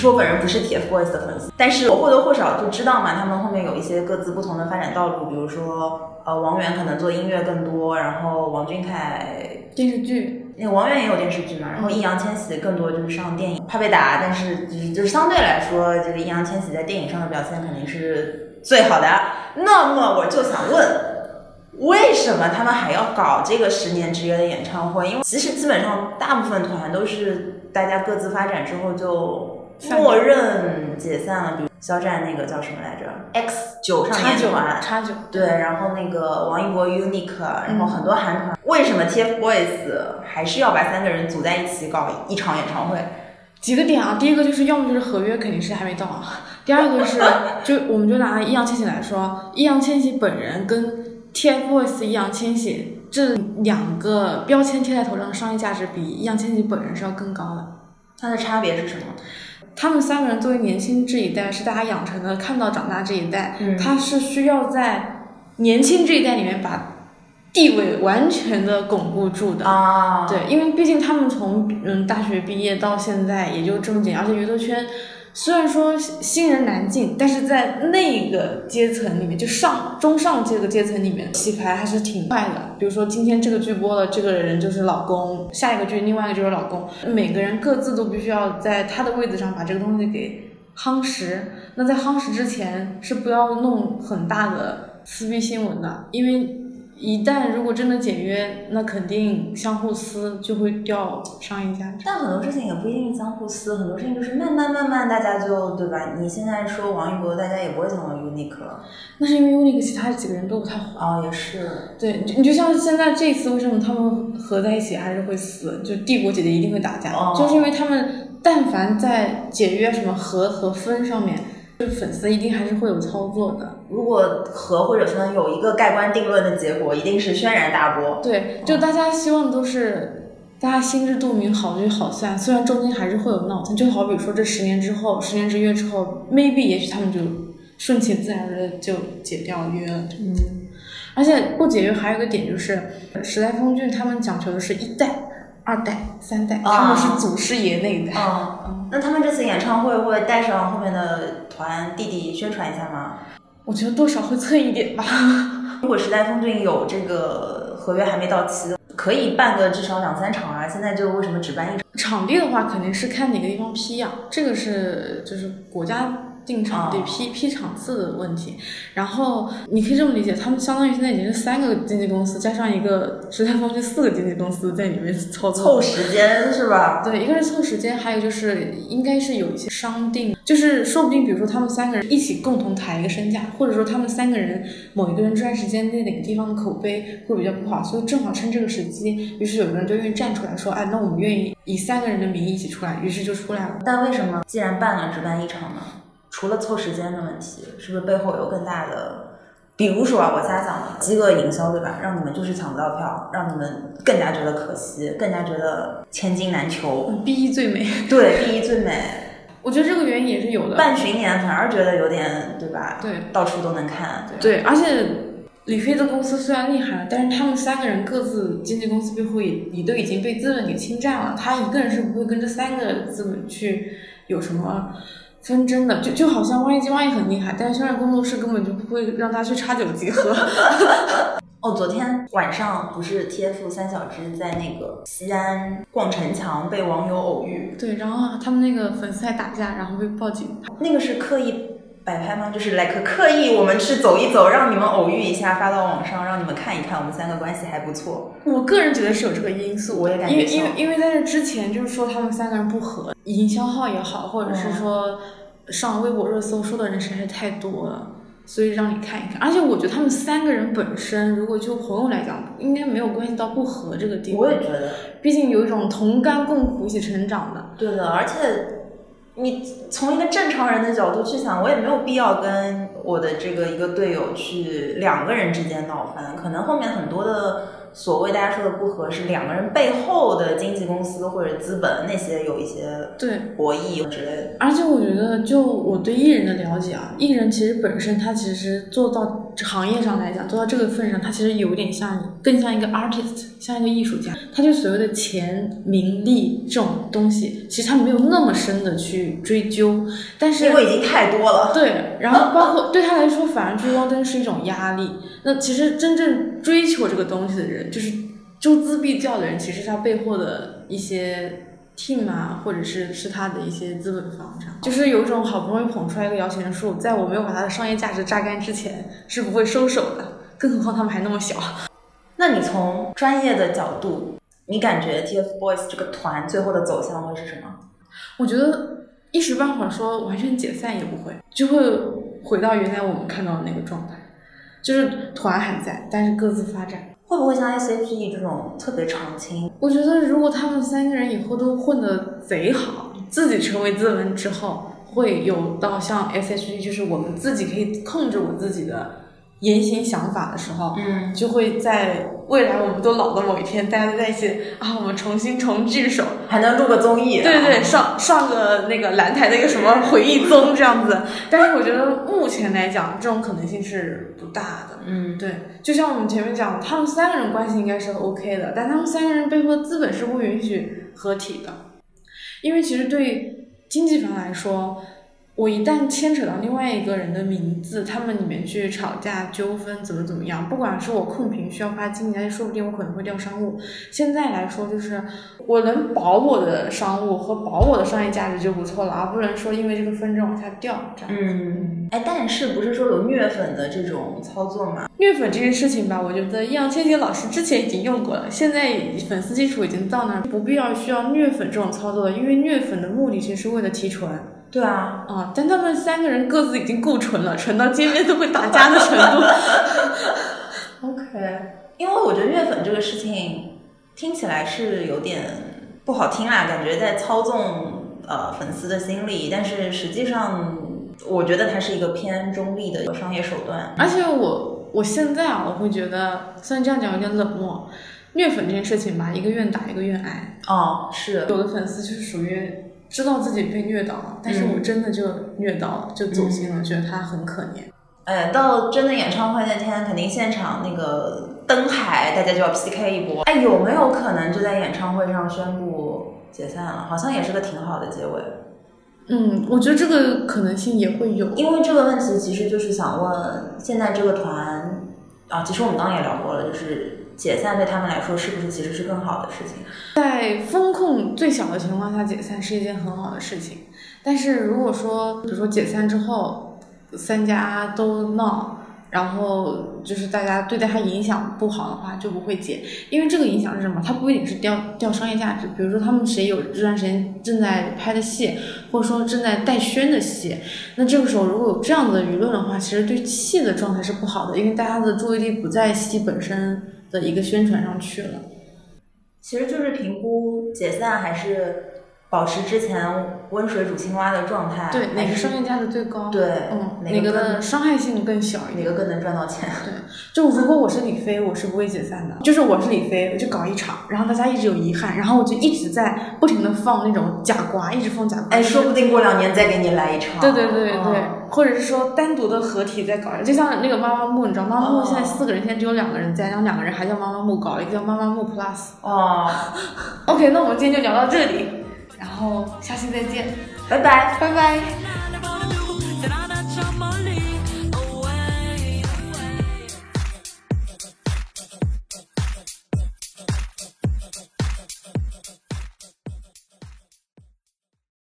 说我本人不是 TFBOYS 的粉丝，但是我或多或少就知道嘛，他们后面有一些各自不同的发展道路，比如说呃王源可能做音乐更多，然后王俊凯电视剧，那王源也有电视剧嘛，然后易烊千玺更多就是上电影，怕被打，但是就是就是相对来说，这个易烊千玺在电影上的表现肯定是最好的。那么我就想问。为什么他们还要搞这个十年之约的演唱会？因为其实基本上大部分团都是大家各自发展之后就默认解散了。比如肖战那个叫什么来着？X 九少年团，叉九对，然后那个王一博 Unique，然后很多韩团。为什么 TFBOYS 还是要把三个人组在一起搞一场演唱会？几个点啊，第一个就是要么就是合约肯定是还没到啊，第二个是就我们就拿易烊千玺来说，易烊千玺本人跟。TFBOYS 易烊千玺这两个标签贴在头上的商业价值比易烊千玺本人是要更高的。它的差别是什么？他们三个人作为年轻这一代，是大家养成的看到长大这一代，他是需要在年轻这一代里面把地位完全的巩固住的啊。对，因为毕竟他们从嗯大学毕业到现在也就这么几年，而且娱乐圈。虽然说新人难进，但是在那个阶层里面，就上中上这个阶层里面洗牌还是挺快的。比如说今天这个剧播了，这个人就是老公；下一个剧另外一个就是老公。每个人各自都必须要在他的位子上把这个东西给夯实。那在夯实之前是不要弄很大的撕逼新闻的，因为。一旦如果真的解约，那肯定相互撕就会掉商业价值。但很多事情也不一定相互撕，很多事情就是慢慢慢慢，大家就对吧？你现在说王一博，大家也不会想到 Unique 了。那是因为 Unique 其他几个人都不太火啊，也是。对，你就像现在这次，为什么他们合在一起还是会撕？就帝国姐姐一定会打架，就是因为他们但凡在解约什么合和分上面。就粉丝一定还是会有操作的。如果和或者分有一个盖棺定论的结果，一定是轩然大波。对，就大家希望都是大家心知肚明，好聚好散。虽然中间还是会有闹腾，就好比说这十年之后，十年之约之后，maybe 也许他们就顺其自然的就解掉约了。嗯。而且不解约还有一个点就是，时代峰峻他们讲求的是一代。二代、三代，他们是祖师爷那一代。嗯，那他们这次演唱会会带上后面的团弟弟宣传一下吗？我觉得多少会蹭一点吧。如果时代峰峻有这个合约还没到期，可以办个至少两三场啊。现在就为什么只办一场？场地的话，肯定是看哪个地方批呀，这个是就是国家。定场得批批场次的问题，然后你可以这么理解，他们相当于现在已经是三个经纪公司加上一个时代峰峻四个经纪公司在里面操作凑时间是吧？对，一个是凑时间，还有就是应该是有一些商定，就是说不定比如说他们三个人一起共同抬一个身价，或者说他们三个人某一个人这段时间在哪个地方的口碑会比较不好，所以正好趁这个时机，于是有个人就愿意站出来说，哎，那我们愿意以三个人的名义一起出来，于是就出来了。但为什么既然办了只办一场呢？除了凑时间的问题，是不是背后有更大的？比如说啊，我瞎想的，饥饿营销，对吧？让你们就是抢不到票，让你们更加觉得可惜，更加觉得千金难求。第一最美，对，第一最美。我觉得这个原因也是有的。办巡演反而觉得有点，对吧？对，到处都能看。对，而且李飞的公司虽然厉害，但是他们三个人各自经纪公司背后也也都已经被资本给侵占了，他一个人是不会跟这三个资本去有什么。纷争的，就就好像万一金万一很厉害，但是现在工作室根本就不会让他去插酒集合。哦，昨天晚上不是 TF 三小只在那个西安逛城墙被网友偶遇，对，然后他们那个粉丝还打架，然后被报警。那个是刻意摆拍吗？就是来刻刻意我们去走一走，让你们偶遇一下，发到网上，让你们看一看我们三个关系还不错。我个人觉得是有这个因素，我也感觉因为因为因为在这之前就是说他们三个人不和，营销号也好，或者是说。上微博热搜说的人实在是太多了，所以让你看一看。而且我觉得他们三个人本身，如果就朋友来讲，应该没有关系到不和这个地步。我也觉得，毕竟有一种同甘共苦、一起成长的。对的，而且你从一个正常人的角度去想，我也没有必要跟我的这个一个队友去两个人之间闹翻。可能后面很多的所谓大家说的不合，是两个人背后的经纪公司或者资本那些有一些对博弈之类的。而且我觉得，就我对艺人的了解啊，艺人其实本身他其实做到行业上来讲，做到这个份上，他其实有点像，更像一个 artist，像一个艺术家。他就所谓的钱、名利这种东西，其实他没有那么深的去追究，但是因为已经太多了。对，然后包括对他来说，反而追光灯是一种压力。那其实真正追求这个东西的人，就是周资必较的人，其实他背后的一些 team 啊，或者是是他的一些资本方，这样就是有一种好不容易捧出来一个摇钱树，在我没有把它的商业价值榨干之前，是不会收手的。更何况他们还那么小。那你从专业的角度，你感觉 TFBOYS 这个团最后的走向会是什么？我觉得一时半会儿说完全解散也不会，就会回到原来我们看到的那个状态。就是团还在，但是各自发展。会不会像 SHE 这种特别长青？我觉得如果他们三个人以后都混得贼好，自己成为自文之后，会有到像 SHE，就是我们自己可以控制我自己的。言行想法的时候，嗯，就会在未来我们都老的某一天，大家都在一起啊，我们重新重聚首，还能录个综艺，对对，上上个那个蓝台的一个什么回忆综这样子。但是我觉得目前来讲，这种可能性是不大的。嗯，对，就像我们前面讲，他们三个人关系应该是 OK 的，但他们三个人背后的资本是不允许合体的，因为其实对经济方来说。我一旦牵扯到另外一个人的名字，他们里面去吵架纠纷怎么怎么样，不管是我控评需要花精力，说不定我可能会掉商务。现在来说，就是我能保我的商务和保我的商业价值就不错了，而不能说因为这个纷争往下掉这样。嗯，哎，但是不是说有虐粉的这种操作吗？虐粉这件事情吧，我觉得易烊千玺老师之前已经用过了，现在粉丝基础已经到那儿，不必要需要虐粉这种操作了，因为虐粉的目的其实是为了提纯。对啊，啊，但他们三个人各自已经够纯了，纯到见面都会打架的程度。OK，因为我觉得虐粉这个事情听起来是有点不好听啦，感觉在操纵呃粉丝的心理，但是实际上我觉得它是一个偏中立的商业手段。而且我我现在啊，我会觉得虽然这样讲有点冷漠，虐粉这件事情吧，一个愿打一个愿挨。哦，是有的粉丝就是属于。知道自己被虐到了，但是我真的就虐到了，就走心了，觉得他很可怜。哎，到真的演唱会那天，肯定现场那个灯海，大家就要 PK 一波。哎，有没有可能就在演唱会上宣布解散了？好像也是个挺好的结尾。嗯，我觉得这个可能性也会有，因为这个问题其实就是想问，现在这个团啊，其实我们刚刚也聊过了，就是。解散对他们来说是不是其实是更好的事情？在风控最小的情况下解散是一件很好的事情，但是如果说，比如说解散之后，三家都闹。然后就是大家对待他影响不好的话，就不会解，因为这个影响是什么？它不一定是掉掉商业价值。比如说他们谁有这段时间正在拍的戏，或者说正在带宣的戏，那这个时候如果有这样的舆论的话，其实对戏的状态是不好的，因为大家的注意力不在戏本身的一个宣传上去了。其实就是评估解散还是。保持之前温水煮青蛙的状态，对哪个商业价值最高？对，嗯，哪个的伤害性更小一点？哪个更能赚到钱？对，就如果我是李飞，我是不会解散的。就是我是李飞，我就搞一场，然后大家一直有遗憾，然后我就一直在不停的放那种假瓜，一直放假瓜。哎，说不定过两年再给你来一场。对对对对，或者是说单独的合体再搞就像那个妈妈木，你知道妈妈木现在四个人，现在只有两个人在，然后两个人还叫妈妈木，搞了一个叫妈妈木 Plus。哦，OK，那我们今天就聊到这里。然后下期再见，拜拜，拜拜。